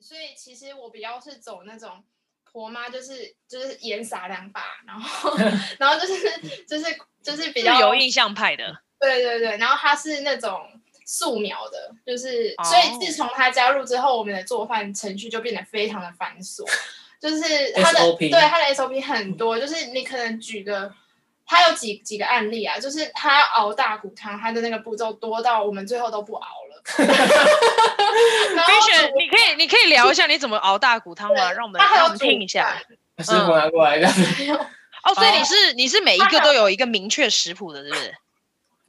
所以其实我比较是走那种婆妈，就是就是盐撒两把，然后 然后就是就是就是比较有印象派的。对对对，然后他是那种素描的，就是、oh. 所以自从他加入之后，我们的做饭程序就变得非常的繁琐，就是 他的对他的 SOP 很多，就是你可能举个。他有几几个案例啊，就是他要熬大骨汤，他的那个步骤多到我们最后都不熬了。冰雪，你可以你可以聊一下你怎么熬大骨汤吗？让我们让我们听一下。师傅拿过来一下。哦，所以你是你是每一个都有一个明确食谱的，是不是？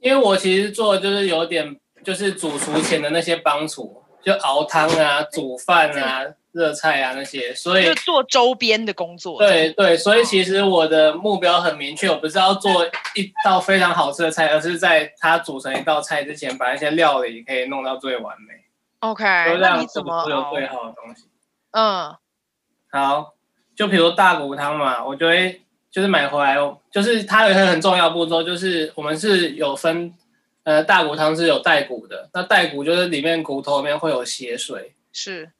因为我其实做的就是有点就是主厨前的那些帮厨，就熬汤啊、煮饭啊。热菜啊那些，所以就做周边的工作。对对，所以其实我的目标很明确，我不是要做一道非常好吃的菜，而是在它煮成一道菜之前，把那些料理可以弄到最完美。OK，那你怎么有最好的东西？嗯，好，就比如大骨汤嘛，我就会就是买回来，就是它有一个很重要步骤，就是我们是有分，呃，大骨汤是有带骨的，那带骨就是里面骨头里面会有血水，是。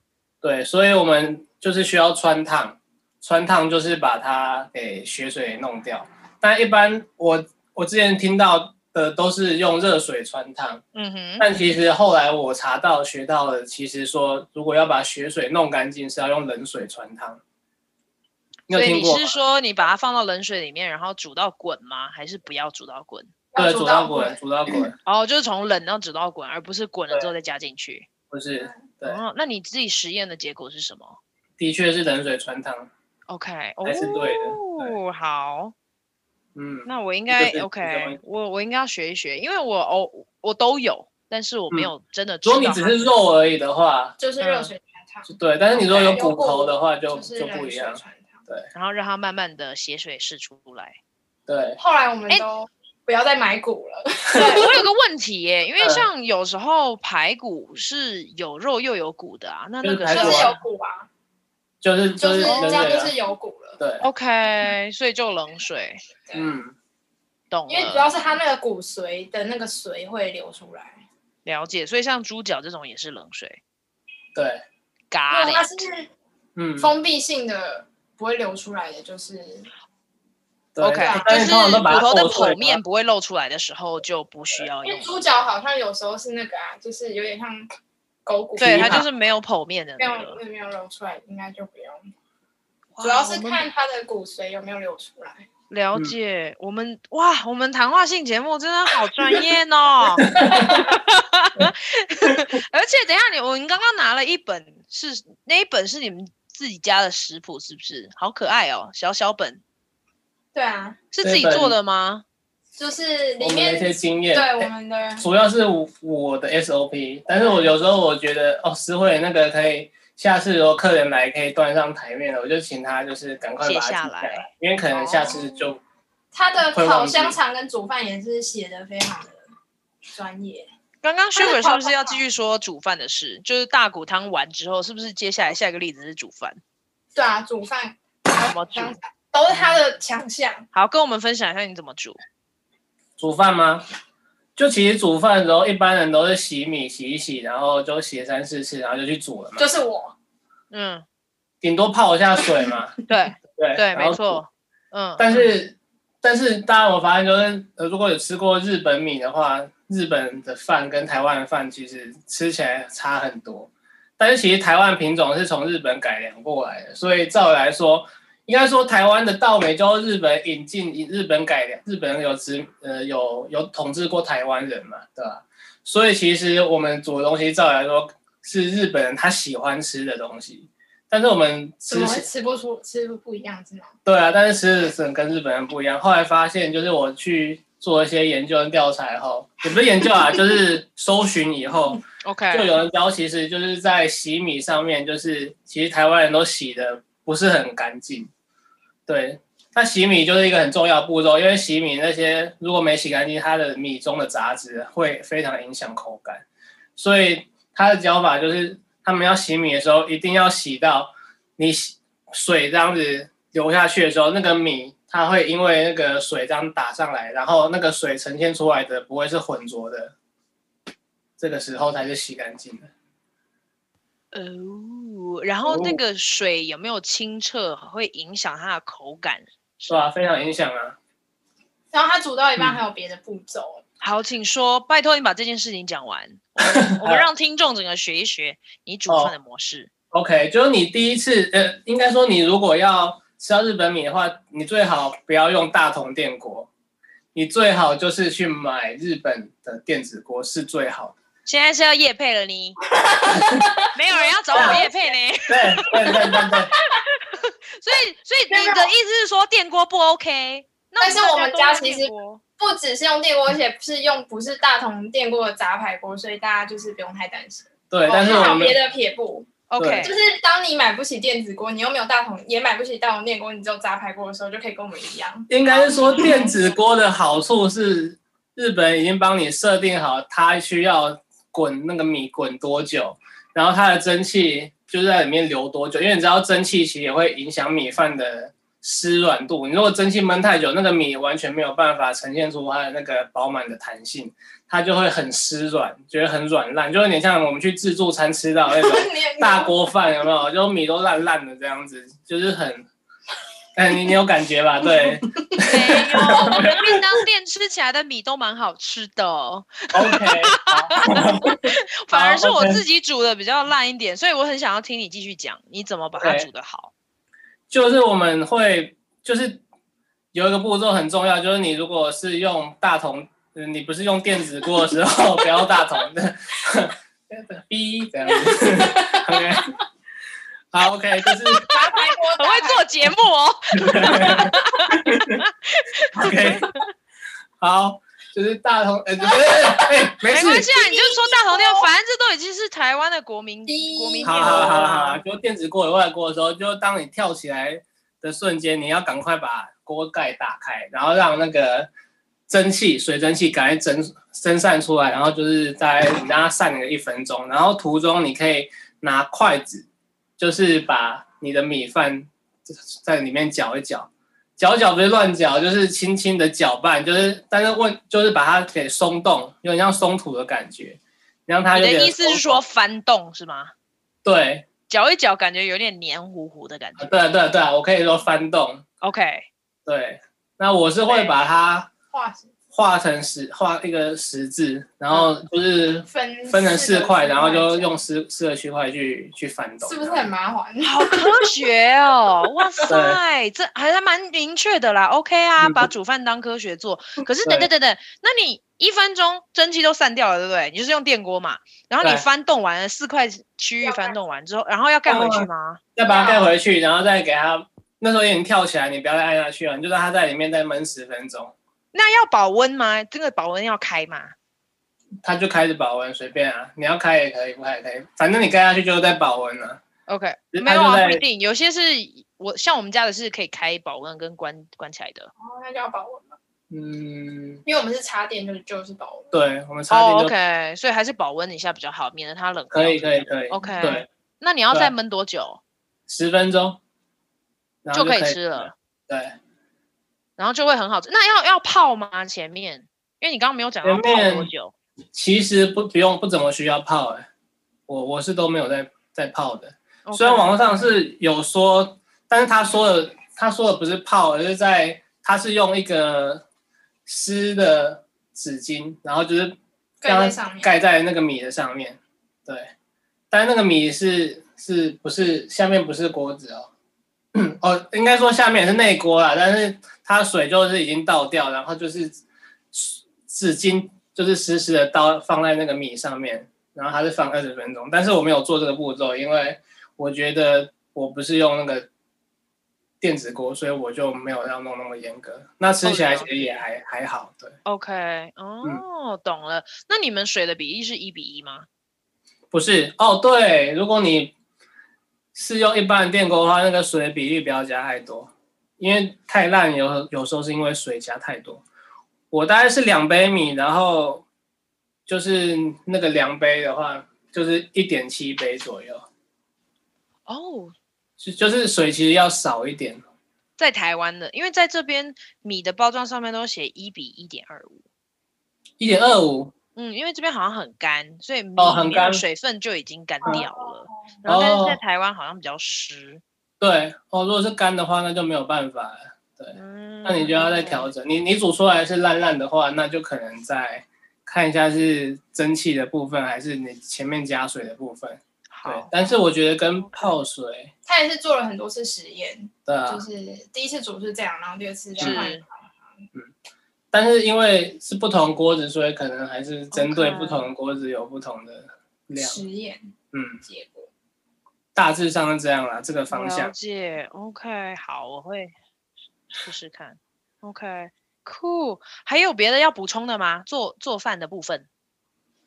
对，所以我们就是需要穿烫，穿烫就是把它给血水弄掉。但一般我我之前听到的都是用热水穿烫，嗯哼。但其实后来我查到学到了，其实说如果要把血水弄干净，是要用冷水穿烫。所以你是说你把它放到冷水里面，然后煮到滚吗？还是不要煮到滚？对，煮到滚，煮到滚。哦，就是从冷到煮到滚，而不是滚了之后再加进去。不是。对哦，那你自己实验的结果是什么？的确是冷水穿汤。OK，还是对的。哦，好。嗯，那我应该 OK，我我应该要学一学，因为我哦我都有，但是我没有真的。如果你只是肉而已的话，就是热水汆烫。对，但是你如果有骨头的话，就就不一样。对，然后让它慢慢的血水释出来。对。后来我们都。不要再买骨了。对，我有个问题耶，因为像有时候排骨是有肉又有骨的啊，那那个是有骨啊，就是就是这样就是有骨了。对，OK，所以就冷水。嗯，懂。因为主要是它那个骨髓的那个髓会流出来。了解，所以像猪脚这种也是冷水。对，嘎，它是嗯封闭性的，不会流出来的，就是。OK，就是骨头的剖面不会露出来的时候就不需要用。因为猪脚好像有时候是那个啊，就是有点像狗骨。对，它就是没有剖面的，没有没有露出来，应该就不用。主要是看它的骨髓有没有流出来。了解，我们哇，我们谈话性节目真的好专业哦。而且等一下你，我们刚刚拿了一本，是那一本是你们自己家的食谱，是不是？好可爱哦，小小本。对啊，是自己做的吗？就是里面一些经验，对我们的主要是我的 SOP，但是我有时候我觉得哦，诗慧那个可以，下次如果客人来可以端上台面了，我就请他就是赶快把它记下来，因为可能下次就他的烤香肠跟煮饭也是写的非常的专业。刚刚 Sugar 是不是要继续说煮饭的事？就是大骨汤完之后，是不是接下来下一个例子是煮饭？对啊，煮饭怎么煮？都是他的强项。好，跟我们分享一下你怎么煮。煮饭吗？就其实煮饭的时候，一般人都是洗米洗一洗，然后就洗三四次，然后就去煮了嘛。就是我，嗯，顶多泡一下水嘛。对对对，没错。嗯，但是但是大家我发现就是，呃，如果有吃过日本米的话，日本的饭跟台湾的饭其实吃起来差很多。但是其实台湾品种是从日本改良过来的，所以照理来说。应该说，台湾的稻米就日本引进，日本改良，日本人有殖呃有有统治过台湾人嘛，对吧？所以其实我们煮的东西，照理来说是日本人他喜欢吃的东西，但是我们吃吃不出吃不不一样，是吗？对啊，但是吃的是跟日本人不一样。后来发现，就是我去做一些研究跟调查后，也不是研究啊，就是搜寻以后，OK，就有人教，其实就是在洗米上面，就是其实台湾人都洗的不是很干净。对，那洗米就是一个很重要的步骤，因为洗米那些如果没洗干净，它的米中的杂质会非常影响口感。所以它的教法就是，他们要洗米的时候，一定要洗到你水这样子流下去的时候，那个米它会因为那个水这样打上来，然后那个水呈现出来的不会是浑浊的，这个时候才是洗干净的。哦。哦，然后那个水有没有清澈，会影响它的口感，是啊？非常影响啊。然后它煮到一半还有别的步骤。嗯、好，请说，拜托你把这件事情讲完，我们 让听众整个学一学你煮饭的模式。哦、OK，就是你第一次，呃，应该说你如果要吃到日本米的话，你最好不要用大同电锅，你最好就是去买日本的电子锅是最好的。现在是要夜配了你，没有人要找我夜配呢。对对对对对。所以所以你的意思是说电锅不 OK？但是我们家其实不只是用电锅，而且是用不是大同电锅的杂牌锅，所以大家就是不用太担心。对，但是还有别的撇步。OK，就是当你买不起电子锅，你又没有大同，也买不起大同电锅，你只有杂牌锅的时候，就可以跟我们一样。应该是说电子锅的好处是，日本已经帮你设定好，它需要。滚那个米滚多久，然后它的蒸汽就是在里面留多久，因为你知道蒸汽其实也会影响米饭的湿软度。你如果蒸汽焖太久，那个米完全没有办法呈现出它的那个饱满的弹性，它就会很湿软，觉得很软烂，就有点像我们去自助餐吃到那种 大锅饭，有没有？就米都烂烂的这样子，就是很。哎，你你有感觉吧？对，没有。我们便当店吃起来的米都蛮好吃的。OK，反而是我自己煮的比较烂一点，所以我很想要听你继续讲，你怎么把它煮的好？就是我们会，就是有一个步骤很重要，就是你如果是用大同，你不是用电子锅的时候，不要大同的，B 这样子。OK。好，OK，就是很会做节目哦。OK，好，就是大同，呃，哎，没关系啊，你就说大同电，反正这都已经是台湾的国民国民电好好好好好，就电子锅有外锅的时候，就当你跳起来的瞬间，你要赶快把锅盖打开，然后让那个蒸汽、水蒸气赶快蒸蒸散出来，然后就是在你让它散个一分钟，然后途中你可以拿筷子。就是把你的米饭在里面搅一搅，搅一搅不是乱搅，就是轻轻的搅拌，就是但是问就是把它给松动，有点像松土的感觉，让它。你的意思是说翻动是吗？对，搅一搅感觉有点黏糊糊的感觉。对啊对啊对啊，我可以说翻动。OK，对，那我是会把它画。画成十画一个十字，然后就是分分成四块，然后就用四四个区块去去翻动，是不是很麻烦？好科学哦！哇塞，这还是蛮明确的啦。OK 啊，嗯、把煮饭当科学做。可是等等等等，那你一分钟蒸汽都散掉了，对不对？你就是用电锅嘛，然后你翻动完了四块区域翻动完之后，然后要盖回去吗？再把它盖回去，然后再给它那时候已经跳起来，你不要再按下去了，你就让它在里面再焖十分钟。那要保温吗？这个保温要开吗？它就开着保温，随便啊，你要开也可以，不开也可以，反正你盖下去就是在保温了。OK，没有啊，不一定，有些是我像我们家的是可以开保温跟关关起来的。哦，那就要保温了。嗯，因为我们是插电，就就是保温。对，我们插电。OK，所以还是保温一下比较好，免得它冷。可以，可以，可以。OK，对。那你要再焖多久？十分钟，就可以吃了。对。然后就会很好吃。那要要泡吗？前面，因为你刚刚没有讲要泡多久。其实不不用不怎么需要泡哎、欸，我我是都没有在在泡的。Okay. 虽然网络上是有说，但是他说的他说的不是泡，而是在他是用一个湿的纸巾，然后就是盖在上面，盖在那个米的上面。对，但是那个米是是不是下面不是锅子哦？哦，应该说下面也是内锅啦，但是它水就是已经倒掉，然后就是纸巾就是湿湿的倒放在那个米上面，然后它是放二十分钟。但是我没有做这个步骤，因为我觉得我不是用那个电子锅，所以我就没有要弄那么严格。那吃起来其实也还、oh, 还好，对。OK，哦、嗯，懂了。那你们水的比例是一比一吗？不是，哦，对，如果你。是用一般的电锅的话，那个水的比例不要加太多，因为太烂有有时候是因为水加太多。我大概是两杯米，然后就是那个量杯的话，就是一点七杯左右。哦，就就是水其实要少一点。在台湾的，因为在这边米的包装上面都写一比一点二五。一点二五，嗯，因为这边好像很干，所以米里面水分就已经干掉了。哦、然后但是在台湾好像比较湿。对哦，如果是干的话，那就没有办法了。对，嗯、那你就要再调整。你你煮出来是烂烂的话，那就可能再看一下是蒸汽的部分，还是你前面加水的部分。好对，但是我觉得跟泡水，他也是做了很多次实验。对啊，就是第一次煮是这样，然后第二次再换。嗯，但是因为是不同锅子，所以可能还是针对不同的锅子有不同的量。实验，嗯，结果。大致上是这样啦，这个方向。了解，OK，好，我会试试看。OK，Cool，还有别的要补充的吗？做做饭的部分。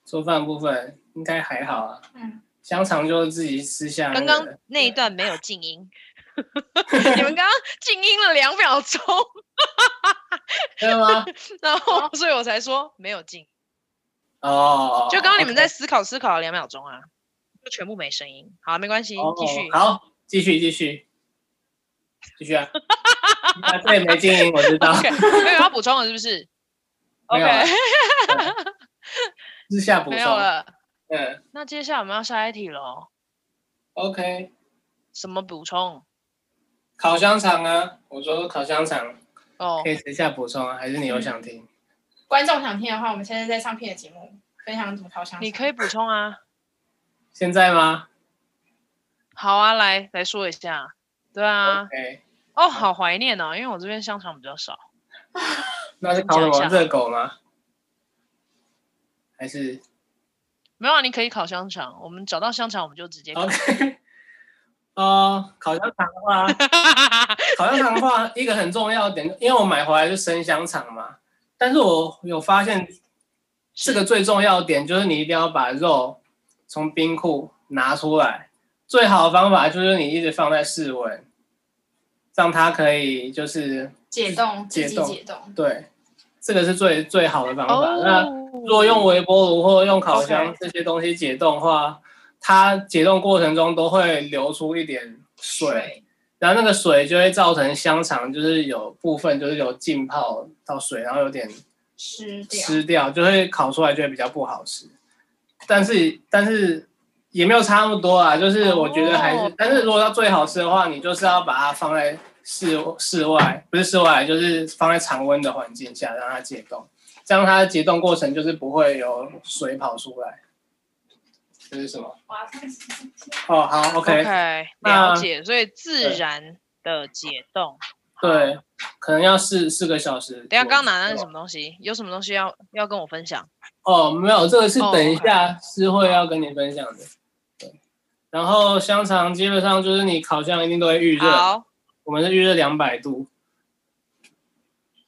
做饭部分应该还好啊。嗯。香肠就自己吃下。刚刚那一段没有静音。你们刚刚静音了两秒钟。真的吗？然后，所以我才说没有静。哦。就刚刚你们在思考思考了两秒钟啊。就全部没声音，好，没关系，继续。好，继续，继续，继续啊！啊，对，没静音，我知道。没有要补充了，是不是？OK。私下补充。没有了。嗯。那接下来我们要下一题喽。OK。什么补充？烤香肠啊！我说烤香肠。哦。可以私下补充啊？还是你有想听？观众想听的话，我们现在在上片的节目分享怎么烤香肠。你可以补充啊。现在吗？好啊，来来说一下。对啊。哦，好怀念哦，因为我这边香肠比较少。那是烤什么？热狗吗？还是？没有啊，你可以烤香肠。我们找到香肠，我们就直接烤。OK。呃，烤香肠的话，烤香肠的话，一个很重要的点，因为我买回来是生香肠嘛。但是我有发现，这个最重要的点就是你一定要把肉。从冰库拿出来，最好的方法就是你一直放在室温，让它可以就是解冻，解冻，解冻。对，这个是最最好的方法。Oh, 那如果用微波炉或用烤箱这些东西解冻的话，Okay. 它解冻过程中都会流出一点水，水然后那个水就会造成香肠就是有部分就是有浸泡到水，然后有点湿掉，湿掉就会烤出来就会比较不好吃。但是但是也没有差那么多啊，就是我觉得还是，oh. 但是如果要最好吃的话，你就是要把它放在室室外，不是室外，就是放在常温的环境下让它解冻，这样它的解冻过程就是不会有水跑出来。这是什么？哦，好，OK，, okay 了解，所以自然的解冻，对，可能要四四个小时。等下刚刚拿的是什么东西？有什么东西要要跟我分享？哦，没有，这个是等一下诗慧要跟你分享的。Oh. 对，然后香肠基本上就是你烤箱一定都会预热，好我们是预热两百度。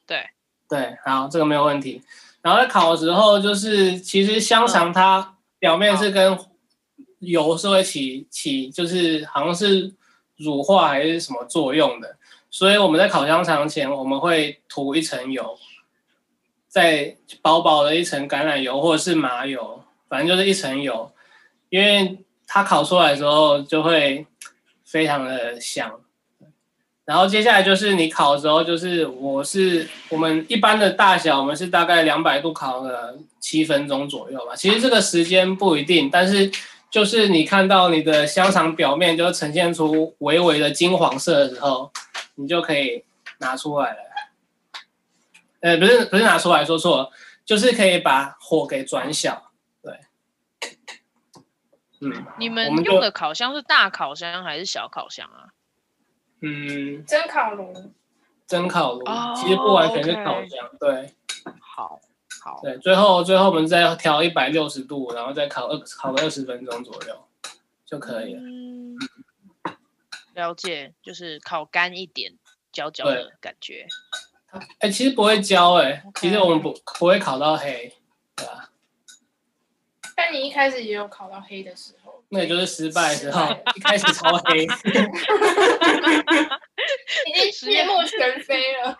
对对，好，这个没有问题。然后在烤的时候，就是其实香肠它表面是跟油是会起起，就是好像是乳化还是什么作用的，所以我们在烤香肠前，我们会涂一层油。再薄薄的一层橄榄油或者是麻油，反正就是一层油，因为它烤出来的时候就会非常的香。然后接下来就是你烤的时候，就是我是我们一般的大小，我们是大概两百度烤了七分钟左右吧。其实这个时间不一定，但是就是你看到你的香肠表面就呈现出微微的金黄色的时候，你就可以拿出来了。呃，不是不是拿出来说错了，就是可以把火给转小，对，嗯。你们用的烤箱是大烤箱还是小烤箱啊？嗯，蒸烤炉。蒸烤炉，哦、其实不完全是烤箱，okay 对。好，好。对，最后最后我们再调一百六十度，然后再烤二烤个二十分钟左右就可以了。嗯，了解，就是烤干一点，焦焦的感觉。哎、欸，其实不会焦哎、欸，Okay. 其实我们不不会烤到黑，对吧？但你一开始也有烤到黑的时候，那也就是失败的时候，一开始超黑，已经 面目全非了。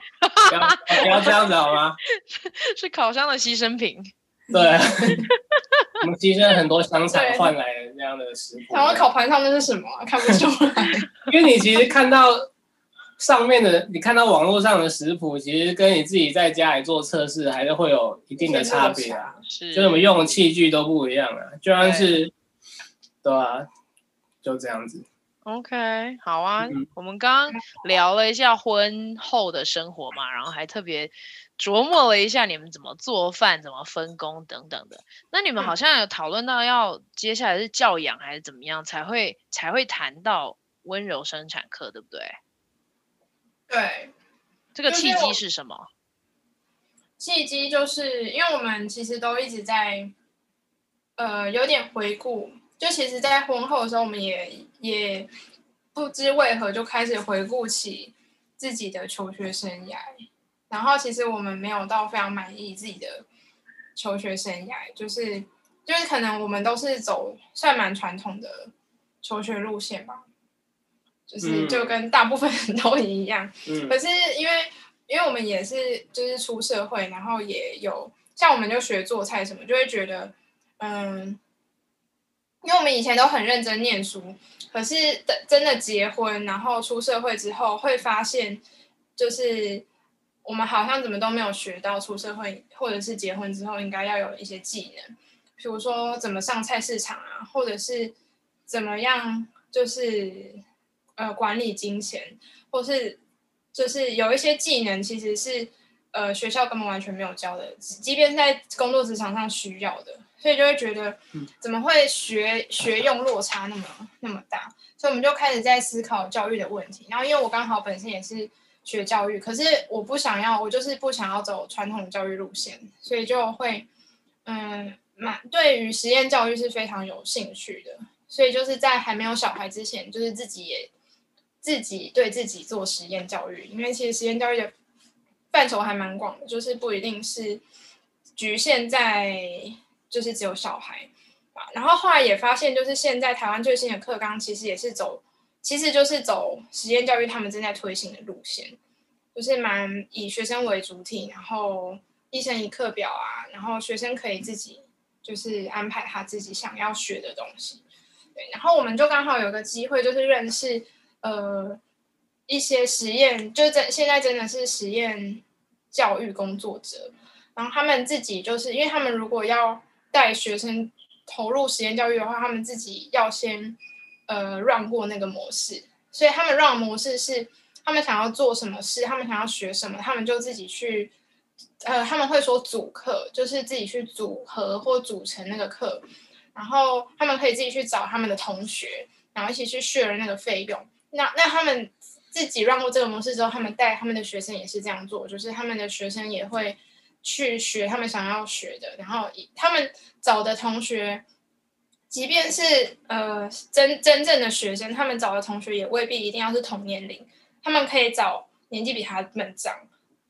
不要不要这样子好吗？是烤箱的牺牲品。对，我们牺牲了很多香肠换来的这样的食谱。然后烤盘上那是什么、啊？看不出来。因为你其实看到。上面的你看到网络上的食谱，其实跟你自己在家里做测试，还是会有一定的差别啊。是，就我们用的器具都不一样啊，就算是，对啊，就这样子。OK，好啊，嗯、我们刚刚聊了一下婚后的生活嘛，然后还特别琢磨了一下你们怎么做饭、怎么分工等等的。那你们好像有讨论到要接下来是教养还是怎么样才会才会谈到温柔生产课，对不对？对，这个契机是什么？契机就是因为我们其实都一直在呃有点回顾。就其实，在婚后的时候，我们也也不知为何就开始回顾起自己的求学生涯，然后其实我们没有到非常满意自己的求学生涯，就是就是可能我们都是走算蛮传统的求学路线吧，就是就跟大部分人都一样。嗯。可是因为因为我们也是就是出社会，然后也有像我们就学做菜什么，就会觉得嗯。因为我们以前都很认真念书，可是真真的结婚，然后出社会之后，会发现，就是我们好像怎么都没有学到出社会或者是结婚之后应该要有一些技能，比如说怎么上菜市场啊，或者是怎么样，就是呃管理金钱，或是就是有一些技能其实是呃学校根本完全没有教的，即便在工作职场上需要的。所以就会觉得，怎么会学学用落差那么那么大？所以我们就开始在思考教育的问题。然后因为我刚好本身也是学教育，可是我不想要，我就是不想要走传统教育路线，所以就会，嗯，蛮对于实验教育是非常有兴趣的。所以就是在还没有小孩之前，就是自己也自己对自己做实验教育，因为其实实验教育的范畴还蛮广的，就是不一定是局限在。就是只有小孩，然后后来也发现，就是现在台湾最新的课纲其实也是走，其实就是走实验教育，他们正在推行的路线，就是蛮以学生为主体，然后一生一课表啊，然后学生可以自己就是安排他自己想要学的东西，对，然后我们就刚好有个机会，就是认识呃一些实验，就真现在真的是实验教育工作者，然后他们自己就是因为他们如果要带学生投入实验教育的话，他们自己要先呃让过那个模式，所以他们让的模式是他们想要做什么事，他们想要学什么，他们就自己去呃他们会说组课，就是自己去组合或组成那个课，然后他们可以自己去找他们的同学，然后一起去 share 那个费用。那那他们自己让过这个模式之后，他们带他们的学生也是这样做，就是他们的学生也会。去学他们想要学的，然后他们找的同学，即便是呃真真正的学生，他们找的同学也未必一定要是同年龄，他们可以找年纪比他们长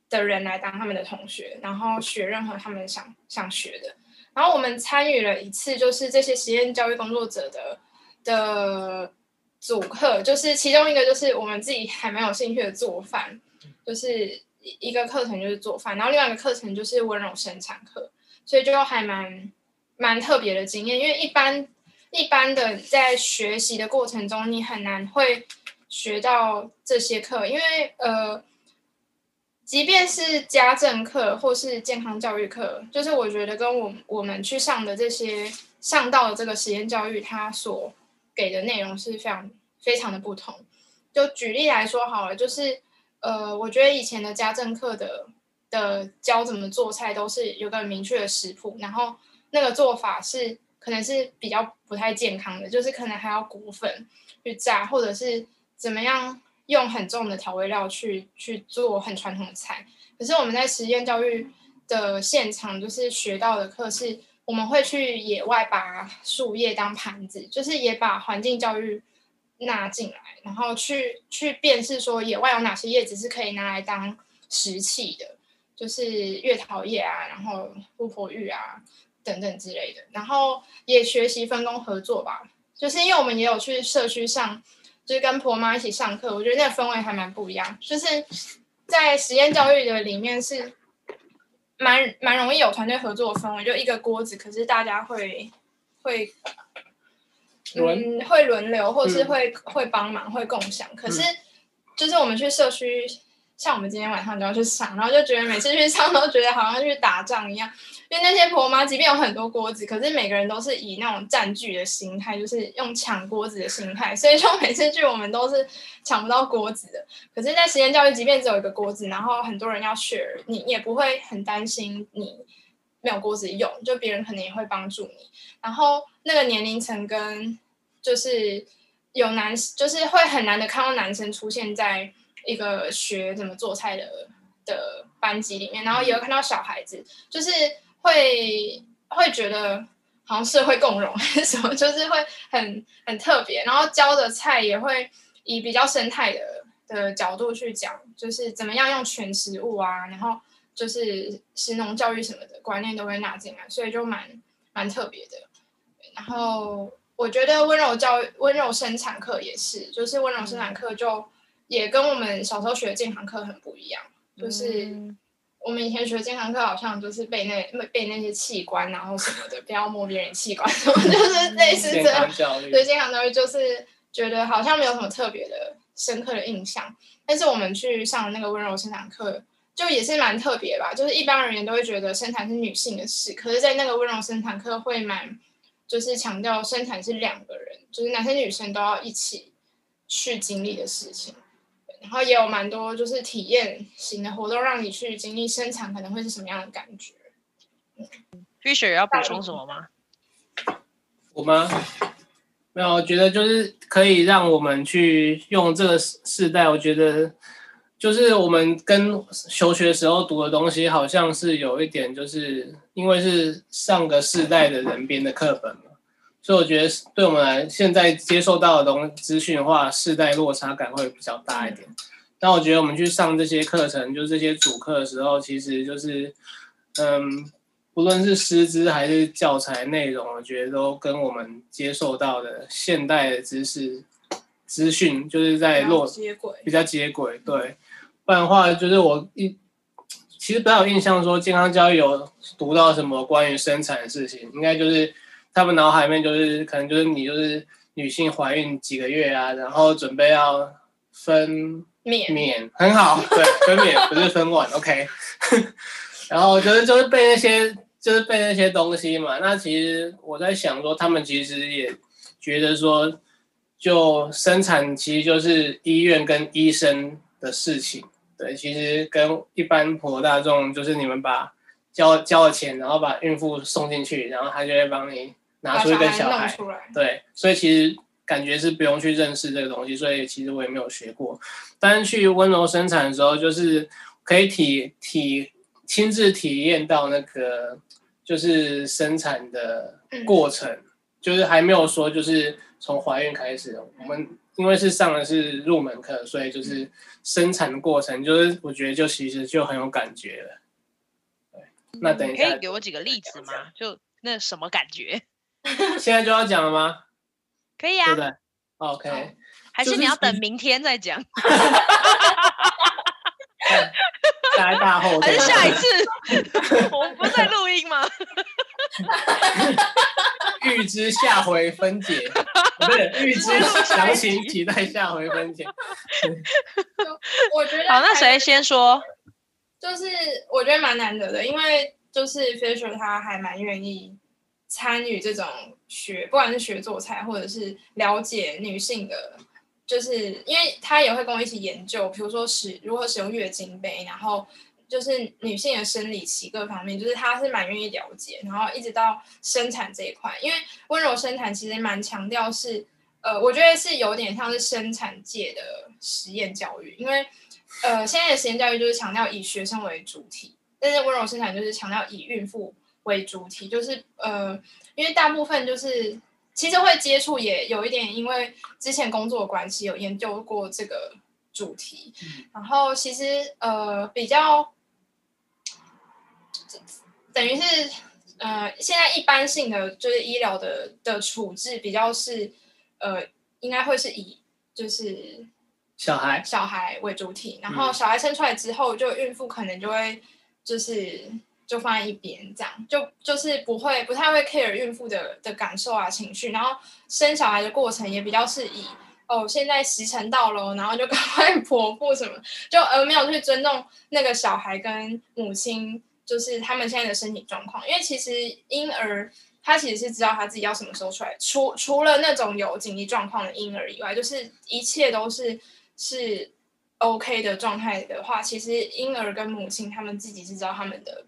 的人来当他们的同学，然后学任何他们想想学的。然后我们参与了一次，就是这些实验教育工作者的的组课，就是其中一个就是我们自己还蛮有兴趣的做饭，就是。一个课程就是做饭，然后另外一个课程就是温柔生产课，所以就还蛮蛮特别的经验。因为一般一般的在学习的过程中，你很难会学到这些课，因为呃，即便是家政课或是健康教育课，就是我觉得跟我我们去上的这些上到的这个实验教育，它所给的内容是非常非常的不同。就举例来说好了，就是。呃，我觉得以前的家政课的的教怎么做菜都是有个明确的食谱，然后那个做法是可能是比较不太健康的，就是可能还要裹粉去炸，或者是怎么样用很重的调味料去去做很传统的菜。可是我们在实验教育的现场，就是学到的课是，我们会去野外把树叶当盘子，就是也把环境教育。纳进来，然后去去辨识说野外有哪些叶子是可以拿来当石器的，就是月桃叶啊，然后巫婆芋啊等等之类的。然后也学习分工合作吧，就是因为我们也有去社区上，就是跟婆妈一起上课，我觉得那个氛围还蛮不一样。就是在实验教育的里面是蛮蛮容易有团队合作的氛围，就一个锅子，可是大家会会。嗯，会轮流，或是会、嗯、会帮忙，会共享。可是就是我们去社区，像我们今天晚上就要去上，然后就觉得每次去上都觉得好像去打仗一样。因为那些婆妈，即便有很多锅子，可是每个人都是以那种占据的心态，就是用抢锅子的心态，所以说每次去我们都是抢不到锅子的。可是，在实验教育，即便只有一个锅子，然后很多人要 share，你也不会很担心你没有锅子用，就别人可能也会帮助你。然后那个年龄层跟就是有男，就是会很难的看到男生出现在一个学怎么做菜的的班级里面，然后也有看到小孩子，就是。会会觉得好像社会共融 还是什么，就是会很很特别，然后教的菜也会以比较生态的的角度去讲，就是怎么样用全食物啊，然后就是食农教育什么的观念都会纳进来，所以就蛮蛮特别的。然后我觉得温柔教育、温柔生产课也是，就是温柔生产课就也跟我们小时候学的健康课很不一样，就是。嗯我们以前学健康课，好像就是背那背那些器官，然后什么的，不要摸别人器官，什么就是类似这样。对健康教育，就是觉得好像没有什么特别的深刻的印象。但是我们去上那个温柔生产课，就也是蛮特别吧。就是一般人员都会觉得生产是女性的事，可是，在那个温柔生产课会蛮，就是强调生产是两个人，就是男生女生都要一起去经历的事情。然后也有蛮多就是体验型的活动，让你去经历生产可能会是什么样的感觉。Fisher 要补充什么吗？我们？没有，我觉得就是可以让我们去用这个世代。我觉得就是我们跟求学时候读的东西，好像是有一点，就是因为是上个世代的人编的课本嘛。所以我觉得，对我们来现在接受到的东资讯的话，世代落差感会比较大一点。但我觉得我们去上这些课程，就是这些主课的时候，其实就是，嗯，不论是师资还是教材内容，我觉得都跟我们接受到的现代的知识资讯，就是在落接轨，比较接轨。对，不然的话，就是我一其实比较有印象说，健康教育有读到什么关于生产的事情，应该就是。他们脑海里面就是可能就是你就是女性怀孕几个月啊，然后准备要分娩，娩很好，对，分娩 不是分娩，OK。然后就是就是背那些就是背那些东西嘛。那其实我在想说，他们其实也觉得说，就生产其实就是医院跟医生的事情，对，其实跟一般普罗大众就是你们把交交了钱，然后把孕妇送进去，然后他就会帮你。拿出一个小孩，小孩对，所以其实感觉是不用去认识这个东西，所以其实我也没有学过。但是去温柔生产的时候，就是可以体体亲自体验到那个就是生产的过程，嗯、就是还没有说就是从怀孕开始，我们因为是上的是入门课，所以就是生产的过程，就是我觉得就其实就很有感觉了。对，那等一下可以给我几个例子吗？就那什么感觉？现在就要讲了吗？可以啊，对不对？OK，还是你要等明天再讲？下一大后，还是下一次？我们不是在录音吗？预知下回分解，不是预知详情，期待下回分解。我觉得好，那谁先说？就是我觉得蛮难得的，因为就是 Fisher 他还蛮愿意。参与这种学，不管是学做菜，或者是了解女性的，就是因为他也会跟我一起研究，比如说使如何使用月经杯，然后就是女性的生理期各方面，就是她是蛮愿意了解，然后一直到生产这一块，因为温柔生产其实蛮强调是，呃，我觉得是有点像是生产界的实验教育，因为呃现在的实验教育就是强调以学生为主体，但是温柔生产就是强调以孕妇。为主体就是呃，因为大部分就是其实会接触，也有一点，因为之前工作的关系有研究过这个主题，嗯、然后其实呃比较等于是呃现在一般性的就是医疗的的处置比较是呃应该会是以就是小孩小孩为主体，然后小孩生出来之后，就孕妇可能就会就是。就放在一边，这样就就是不会不太会 care 孕妇的的感受啊情绪，然后生小孩的过程也比较是以哦，现在时辰到了，然后就赶快 剖腹什么，就而没有去尊重那个小孩跟母亲，就是他们现在的身体状况。因为其实婴儿他其实是知道他自己要什么时候出来，除除了那种有紧急状况的婴儿以外，就是一切都是是 OK 的状态的话，其实婴儿跟母亲他们自己是知道他们的。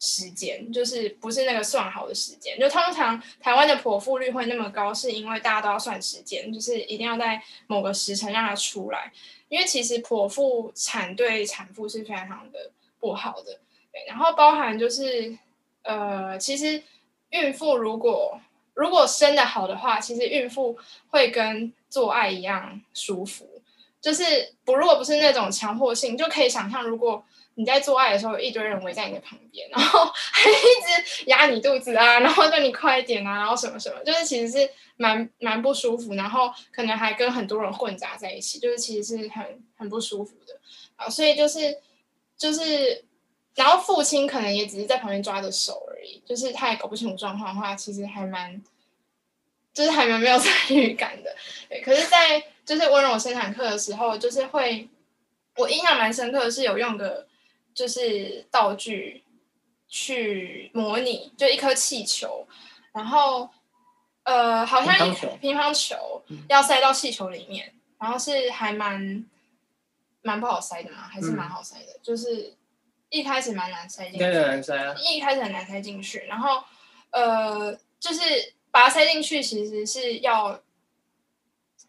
时间就是不是那个算好的时间，就通常台湾的剖腹率会那么高，是因为大家都要算时间，就是一定要在某个时辰让他出来。因为其实剖腹产对产妇是非常的不好的，然后包含就是呃，其实孕妇如果如果生的好的话，其实孕妇会跟做爱一样舒服，就是不如果不是那种强迫性，就可以想象如果。你在做爱的时候，一堆人围在你的旁边，然后 还一直压你肚子啊，然后叫你快一点啊，然后什么什么，就是其实是蛮蛮不舒服，然后可能还跟很多人混杂在一起，就是其实是很很不舒服的啊。所以就是就是，然后父亲可能也只是在旁边抓着手而已，就是他也搞不清楚状况的话，其实还蛮就是还蛮没有 参与感的。对，可是，在就是温柔生产课的时候，就是会我印象蛮深刻的是有用个。就是道具去模拟，就一颗气球，然后呃，好像乒乓球要塞到气球里面，然后是还蛮蛮不好塞的嘛，还是蛮好塞的，嗯、就是一开始蛮难塞进去，难塞啊，一开始很难塞进去，然后呃，就是把它塞进去，其实是要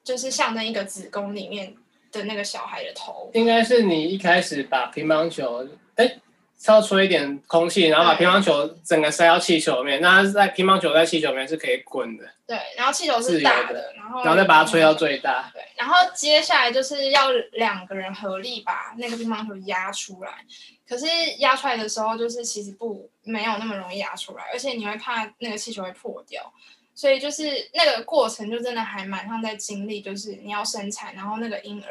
就是象征一个子宫里面。的那个小孩的头，应该是你一开始把乒乓球，哎，稍吹一点空气，然后把乒乓球整个塞到气球里面，那在乒乓球在气球里面是可以滚的。对，然后气球是大的，的然后然后再把它吹到最大。对，然后接下来就是要两个人合力把那个乒乓球压出来，可是压出来的时候，就是其实不没有那么容易压出来，而且你会怕那个气球会破掉。所以就是那个过程，就真的还蛮像在经历，就是你要生产，然后那个婴儿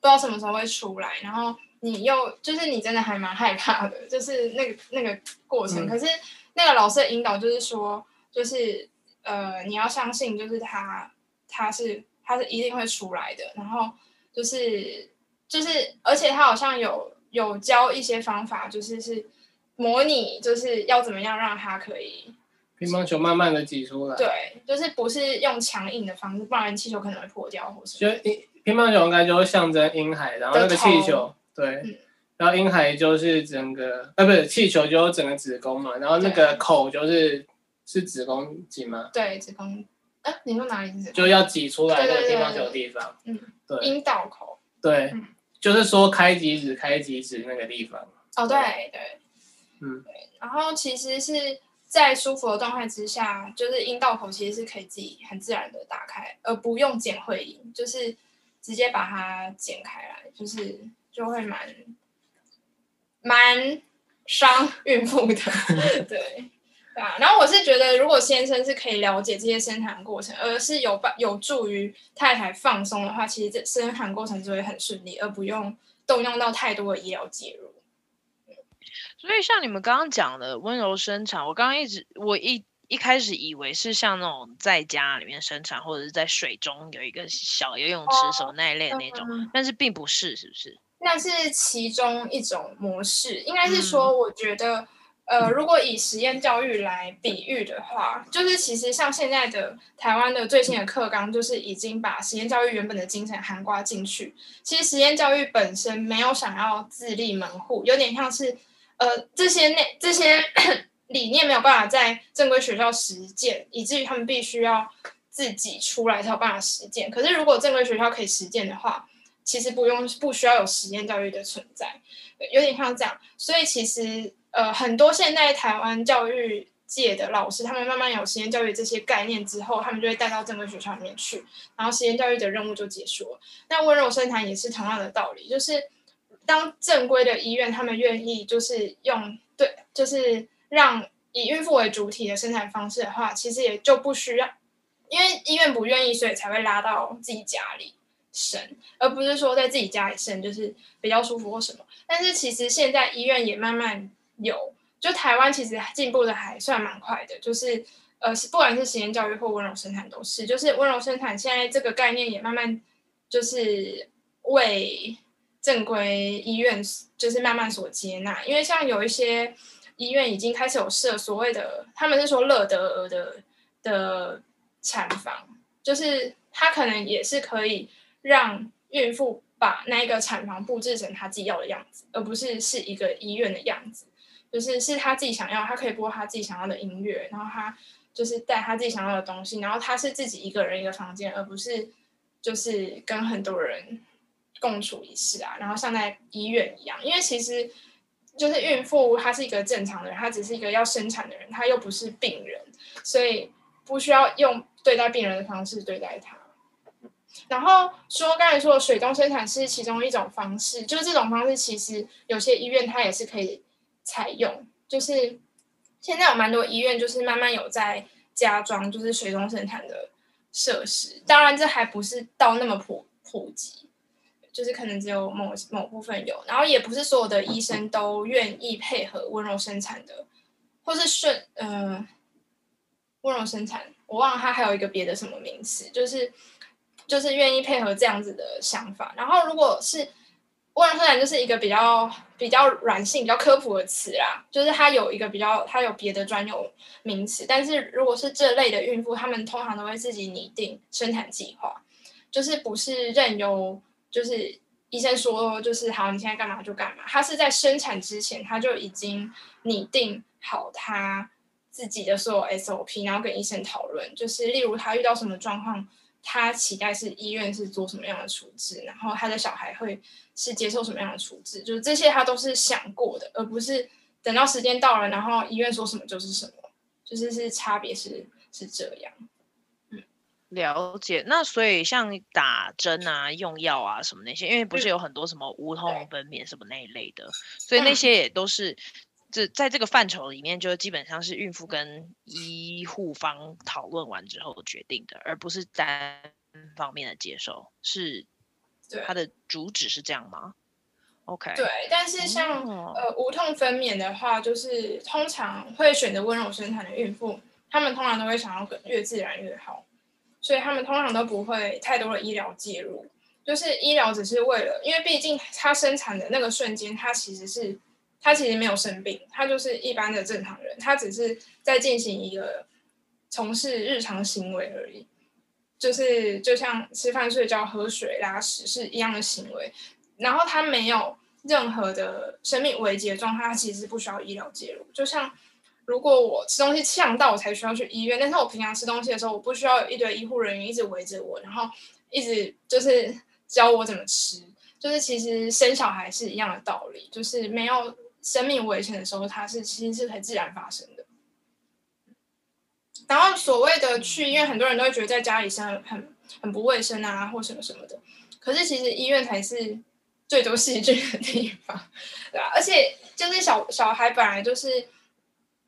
不知道什么时候会出来，然后你又就是你真的还蛮害怕的，就是那个那个过程。嗯、可是那个老师的引导就是说，就是呃你要相信，就是他他是他是一定会出来的，然后就是就是而且他好像有有教一些方法，就是是模拟，就是要怎么样让他可以。乒乓球慢慢的挤出来，对，就是不是用强硬的方式，不然气球可能会破掉，或是。就乒乓球应该就会象征婴孩，然后那个气球，对，嗯、然后婴孩就是整个，呃，不是气球就是整个子宫嘛，然后那个口就是是子宫颈吗，对，子宫，哎、啊，你说哪里是？就要挤出来那个乒乓球的地方，嗯，对，阴道口，对，嗯、就是说开几指开几指那个地方。哦，对对，嗯，对，然后其实是。在舒服的状态之下，就是阴道口其实是可以自己很自然的打开，而不用剪会阴，就是直接把它剪开来，就是就会蛮蛮伤孕妇的，对对啊。然后我是觉得，如果先生是可以了解这些生产过程，而是有帮有助于太太放松的话，其实这生产过程就会很顺利，而不用动用到太多的医疗介入。所以像你们刚刚讲的温柔生产，我刚刚一直我一一开始以为是像那种在家里面生产，或者是在水中有一个小游泳池什么那一类的那种，嗯、但是并不是，是不是？那是其中一种模式，应该是说，我觉得，嗯、呃，如果以实验教育来比喻的话，就是其实像现在的台湾的最新的课纲，就是已经把实验教育原本的精神涵盖进去。其实实验教育本身没有想要自立门户，有点像是。呃，这些内这些 理念没有办法在正规学校实践，以至于他们必须要自己出来才有办法实践。可是如果正规学校可以实践的话，其实不用不需要有实验教育的存在，有点像这样。所以其实呃，很多现在台湾教育界的老师，他们慢慢有实验教育这些概念之后，他们就会带到正规学校里面去，然后实验教育的任务就结束了。那温柔生产也是同样的道理，就是。当正规的医院他们愿意就是用对，就是让以孕妇为主体的生产方式的话，其实也就不需要，因为医院不愿意，所以才会拉到自己家里生，而不是说在自己家里生就是比较舒服或什么。但是其实现在医院也慢慢有，就台湾其实进步的还算蛮快的，就是呃，不管是实验教育或温柔生产都是，就是温柔生产现在这个概念也慢慢就是为正规医院就是慢慢所接纳，因为像有一些医院已经开始有设所谓的，他们是说乐德儿的的产房，就是他可能也是可以让孕妇把那个产房布置成她自己要的样子，而不是是一个医院的样子，就是是她自己想要，她可以播她自己想要的音乐，然后她就是带她自己想要的东西，然后她是自己一个人一个房间，而不是就是跟很多人共处一室啊，然后像在医院一样，因为其实就是孕妇她是一个正常的人，她只是一个要生产的人，她又不是病人，所以不需要用对待病人的方式对待她。然后说刚才说的水中生产是其中一种方式，就是这种方式其实有些医院它也是可以采用，就是现在有蛮多医院就是慢慢有在加装就是水中生产的设施，当然这还不是到那么普普及，就是可能只有某某部分有，然后也不是所有的医生都愿意配合温柔生产的，或是顺呃温柔生产，我忘了它还有一个别的什么名词，就是。就是愿意配合这样子的想法，然后如果是温柔生产，就是一个比较比较软性、比较科普的词啦，就是它有一个比较，它有别的专有名词。但是如果是这类的孕妇，她们通常都会自己拟定生产计划，就是不是任由就是医生说就是好，你现在干嘛就干嘛，她是在生产之前，她就已经拟定好她自己的所有 SOP，然后跟医生讨论，就是例如她遇到什么状况。他期待是医院是做什么样的处置，然后他的小孩会是接受什么样的处置，就是这些他都是想过的，而不是等到时间到了，然后医院说什么就是什么，就是是差别是是这样。嗯，了解。那所以像打针啊、用药啊什么那些，因为不是有很多什么无痛分娩什么那一类的，所以那些也都是。这在这个范畴里面，就基本上是孕妇跟医护方讨论完之后决定的，而不是单方面的接受。是，对，它的主旨是这样吗？OK。对，但是像、哦、呃无痛分娩的话，就是通常会选择温柔生产的孕妇，他们通常都会想要越自然越好，所以他们通常都不会太多的医疗介入，就是医疗只是为了，因为毕竟她生产的那个瞬间，她其实是。他其实没有生病，他就是一般的正常人，他只是在进行一个从事日常行为而已，就是就像吃饭、睡觉、喝水、拉屎是一样的行为。然后他没有任何的生命危机的状态，他其实不需要医疗介入。就像如果我吃东西呛到，我才需要去医院，但是我平常吃东西的时候，我不需要一堆医护人员一直围着我，然后一直就是教我怎么吃。就是其实生小孩是一样的道理，就是没有。生命危险的时候，它是其实是很自然发生的。然后所谓的去医院，很多人都会觉得在家里生很很，很不卫生啊，或什么什么的。可是其实医院才是最多细菌的地方，对吧？而且就是小小孩本来就是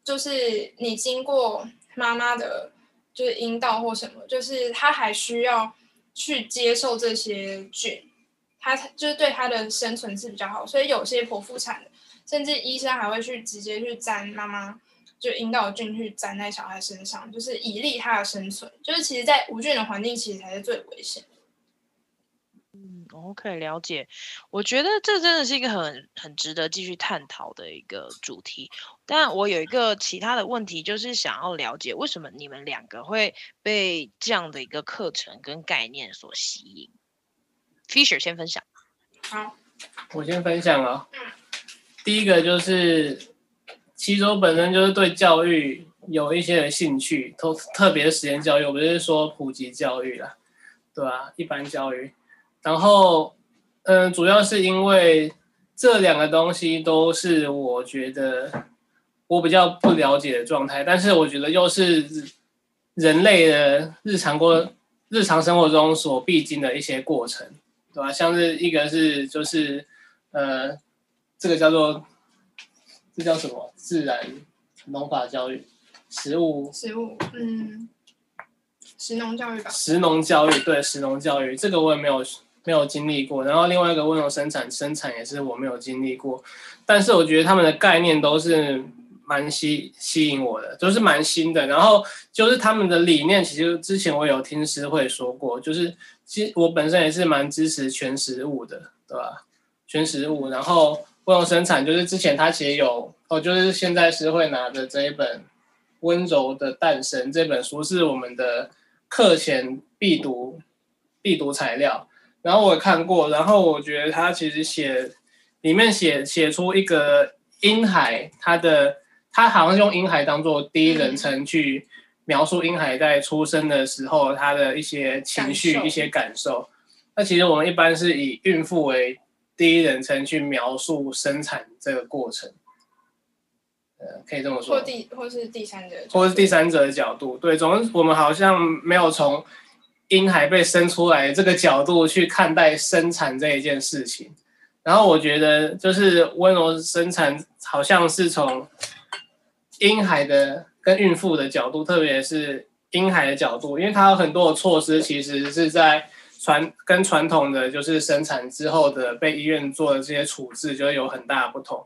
就是你经过妈妈的，就是阴道或什么，就是他还需要去接受这些菌，他就是对他的生存是比较好。所以有些剖腹产的。甚至医生还会去直接去沾妈妈就阴道的菌去沾在小孩身上，就是以利他的生存。就是其实，在无菌的环境，其实才是最危险。嗯，OK，了解。我觉得这真的是一个很很值得继续探讨的一个主题。但我有一个其他的问题，就是想要了解为什么你们两个会被这样的一个课程跟概念所吸引。Fisher 先分享。好，我先分享了。嗯。第一个就是，其实我本身就是对教育有一些的兴趣，特特别实验教育，我不是说普及教育啦，对吧、啊？一般教育，然后，嗯，主要是因为这两个东西都是我觉得我比较不了解的状态，但是我觉得又是人类的日常过日常生活中所必经的一些过程，对吧、像是一个是就是，呃。这个叫做，这叫什么？自然农法教育，食物，食物，嗯，食农教育吧。食农教育，对，食农教育，这个我也没有没有经历过。然后另外一个温柔生产，生产也是我没有经历过。但是我觉得他们的概念都是蛮吸吸引我的，就是蛮新的。然后就是他们的理念，其实之前我有听诗慧说过，就是其实我本身也是蛮支持全食物的，对吧？全食物，然后温柔生产，就是之前他其实有哦，就是现在是会拿着这一本《温柔的诞生》这本书是我们的课前必读必读材料，然后我也看过，然后我觉得他其实写里面写写出一个婴孩，他的他好像用婴孩当做第一人称去描述婴孩在出生的时候他的一些情绪、一些感受。那其实我们一般是以孕妇为第一人称去描述生产这个过程，呃，可以这么说，或第或是第三者，或是第三者的角度，对，总之我们好像没有从婴孩被生出来这个角度去看待生产这一件事情。然后我觉得，就是温柔生产好像是从婴孩的跟孕妇的角度，特别是婴孩的角度，因为它有很多的措施，其实是在。传跟传统的就是生产之后的被医院做的这些处置，就会有很大的不同，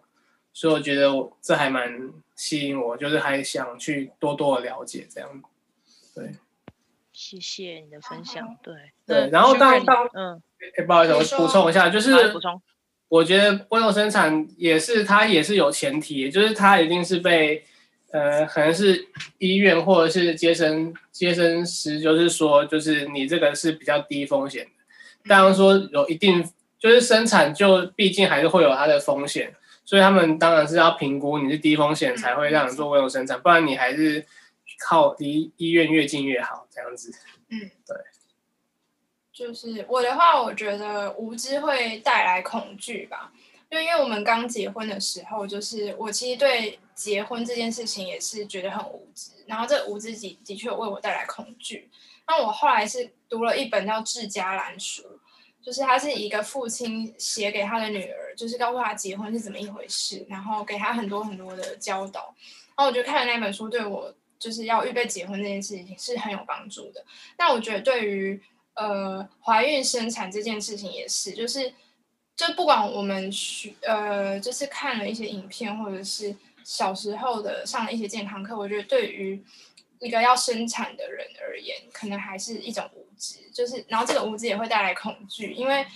所以我觉得我这还蛮吸引我，就是还想去多多的了解这样。对，谢谢你的分享。对对，然后当当嗯，欸，不好意思，我补充一下，就是补充，我觉得温柔生产也是它也是有前提，就是它一定是被。呃，可能是医院或者是接生接生师，就是说，就是你这个是比较低风险的。当然说有一定，就是生产就毕竟还是会有它的风险，所以他们当然是要评估你是低风险才会让你做温柔生产，不然你还是靠离医院越近越好这样子。嗯，对。就是我的话，我觉得无知会带来恐惧吧。就因为我们刚结婚的时候，就是我其实对结婚这件事情也是觉得很无知，然后这无知的的确为我带来恐惧。那我后来是读了一本叫《致家兰》书，就是他是一个父亲写给他的女儿，就是告诉他结婚是怎么一回事，然后给他很多很多的教导。然后我就看了那本书，对我就是要预备结婚这件事情是很有帮助的。那我觉得对于呃怀孕生产这件事情也是，就是。就不管我们学呃，就是看了一些影片，或者是小时候的上了一些健康课，我觉得对于一个要生产的人而言，可能还是一种无知。就是，然后这个无知也会带来恐惧，因为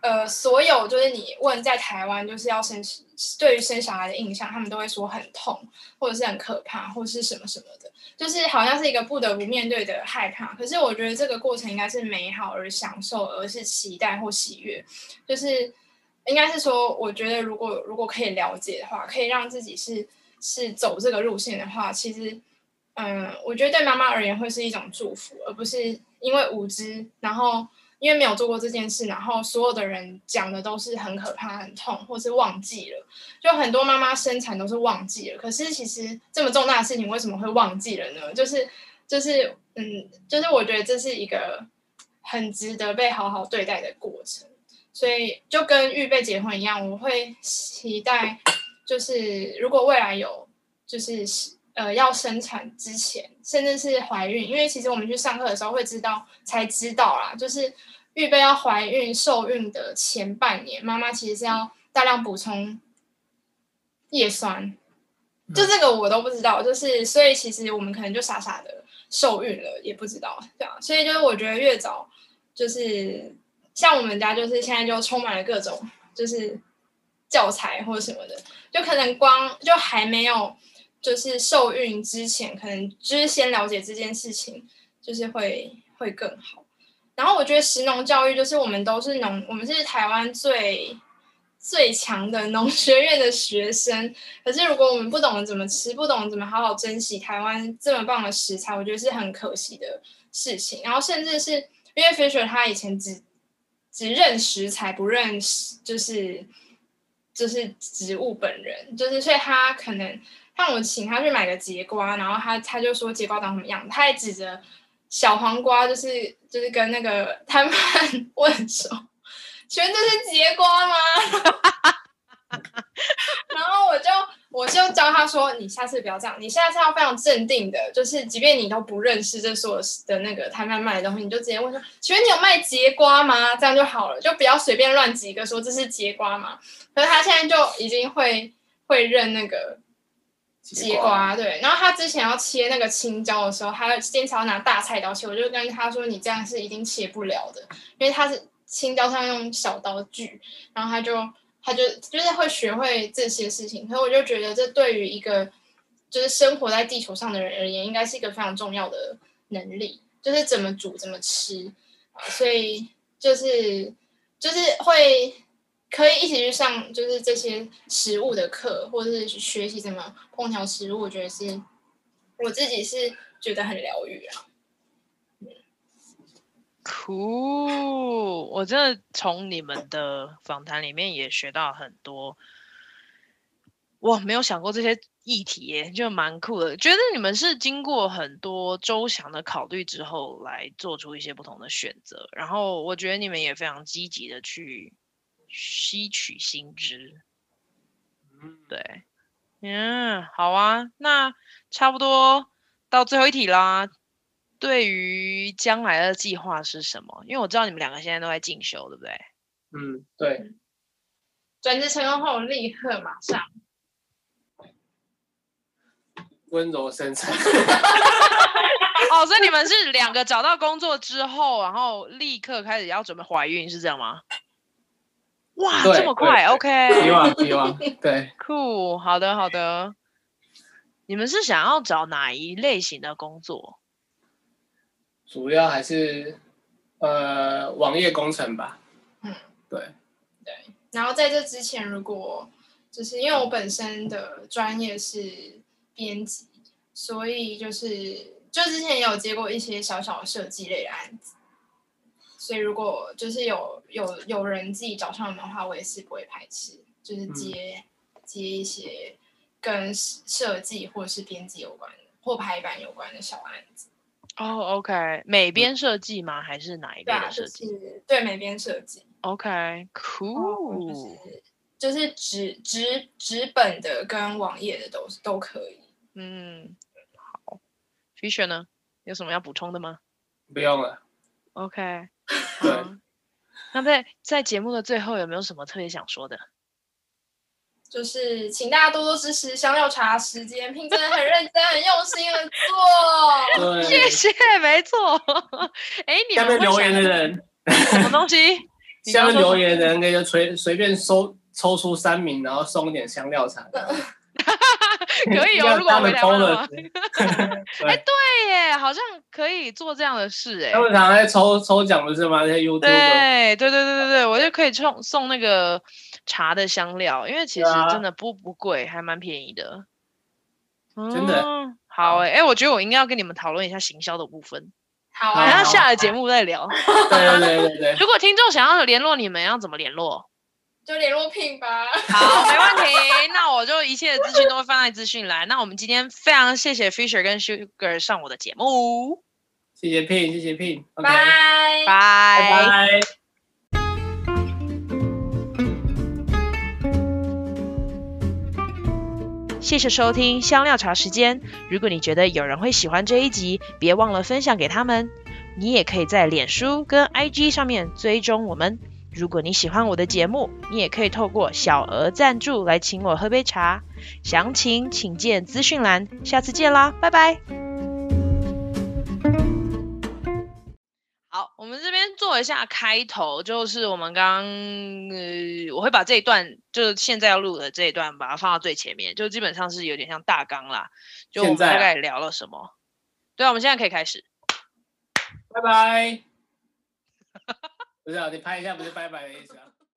呃，所有就是你问在台湾就是要生，对于生小孩的印象，他们都会说很痛，或者是很可怕，或者是什么什么的，就是好像是一个不得不面对的害怕。可是我觉得这个过程应该是美好而享受，而是期待或喜悦，就是。应该是说，我觉得如果如果可以了解的话，可以让自己是是走这个路线的话，其实，嗯，我觉得对妈妈而言会是一种祝福，而不是因为无知，然后因为没有做过这件事，然后所有的人讲的都是很可怕、很痛，或是忘记了。就很多妈妈生产都是忘记了，可是其实这么重大的事情为什么会忘记了呢？就是就是嗯，就是我觉得这是一个很值得被好好对待的过程。所以就跟预备结婚一样，我会期待，就是如果未来有，就是呃要生产之前，甚至是怀孕，因为其实我们去上课的时候会知道，才知道啦，就是预备要怀孕受孕的前半年，妈妈其实是要大量补充叶酸，就这个我都不知道，就是所以其实我们可能就傻傻的受孕了，也不知道这样，所以就是我觉得越早就是。像我们家就是现在就充满了各种就是教材或者什么的，就可能光就还没有就是受孕之前，可能就是先了解这件事情，就是会会更好。然后我觉得食农教育就是我们都是农，我们是台湾最最强的农学院的学生。可是如果我们不懂得怎么吃，不懂得怎么好好珍惜台湾这么棒的食材，我觉得是很可惜的事情。然后甚至是因为 Fisher 他以前只只认食材，不认识就是就是植物本人，就是所以他可能让我请他去买个节瓜，然后他他就说节瓜长什么样，他还指着小黄瓜，就是就是跟那个摊贩 问说：“请问这是节瓜吗？” 然后我就。我就教他说：“你下次不要这样，你下次要非常镇定的，就是即便你都不认识这所有的那个摊贩卖的东西，你就直接问说：‘请问你有卖节瓜吗？’这样就好了，就不要随便乱挤一个说这是节瓜嘛？可是他现在就已经会会认那个节瓜，对。然后他之前要切那个青椒的时候，他经常拿大菜刀切，我就跟他说：“你这样是一定切不了的，因为他是青椒，他用小刀锯。”然后他就他就就是会学会这些事情，所以我就觉得这对于一个就是生活在地球上的人而言，应该是一个非常重要的能力，就是怎么煮怎么吃。所以就是就是会。可以一起去上就是这些食物的课，或者是学习怎么烹调食物，我觉得是我自己是觉得很疗愈啊。Cool，我真的从你们的访谈里面也学到很多，我没有想过这些议题耶，就蛮酷的。觉得你们是经过很多周详的考虑之后来做出一些不同的选择，然后我觉得你们也非常积极的去。吸取新知，对，嗯，好啊，那差不多到最后一题啦。对于将来的计划是什么？因为我知道你们两个现在都在进修，对不对？嗯，对。转职成功后立刻马上温柔生产。哦，所以你们是两个找到工作之后，然后立刻开始要准备怀孕，是这样吗？哇，这么快？OK，希望希望 对，酷，好的好的。你们是想要找哪一类型的工作？主要还是呃网页工程吧。嗯，对对。然后在这之前，如果就是因为我本身的专业是编辑，所以就是就之前也有接过一些小小的设计类的案子。所以，如果就是有有有人自己找上门的话，我也是不会排斥，就是接、嗯、接一些跟设计或者是编辑有关的或排版有关的小案子。哦、oh,，OK，美编设计吗？还是哪一个设计？对、就是，对，美编设计。OK，Cool，、okay, 就是纸纸纸本的跟网页的都都可以。嗯，好，Fisher 呢？有什么要补充的吗？不用了。OK。对，那在在节目的最后有没有什么特别想说的？就是请大家多多支持香料茶时间，Pin 真的很认真、很用心的做。谢谢，没错。哎，你下面留言的人，什么东西？下面留言的人可以随随便抽抽出三名，然后送一点香料茶。可以哦，如果我回台湾的话。哎，对耶，好像可以做这样的事哎。他们常常在抽抽奖不是吗？那些 YouTube。对对对对对对，我就可以送送那个茶的香料，因为其实真的不不贵，还蛮便宜的。真的。好哎哎，我觉得我应该要跟你们讨论一下行销的部分。好，等下下了节目再聊。对对对对对。如果听众想要联络你们，要怎么联络？就联络 Pin 吧。好，没问题。那我就一切的资讯都会放在资讯栏。那我们今天非常谢谢 Fisher 跟 Sugar 上我的节目。谢谢 Pin，谢谢 Pin。拜拜拜。谢谢收听香料茶时间。如果你觉得有人会喜欢这一集，别忘了分享给他们。你也可以在脸书跟 IG 上面追踪我们。如果你喜欢我的节目，你也可以透过小额赞助来请我喝杯茶。详情请见资讯栏。下次见啦，拜拜。好，我们这边做一下开头，就是我们刚刚，呃，我会把这一段，就是现在要录的这一段，把它放到最前面，就基本上是有点像大纲啦。就我们大概聊了什么？对啊，我们现在可以开始。拜拜。不是啊，你拍一下不就拜拜的意思啊？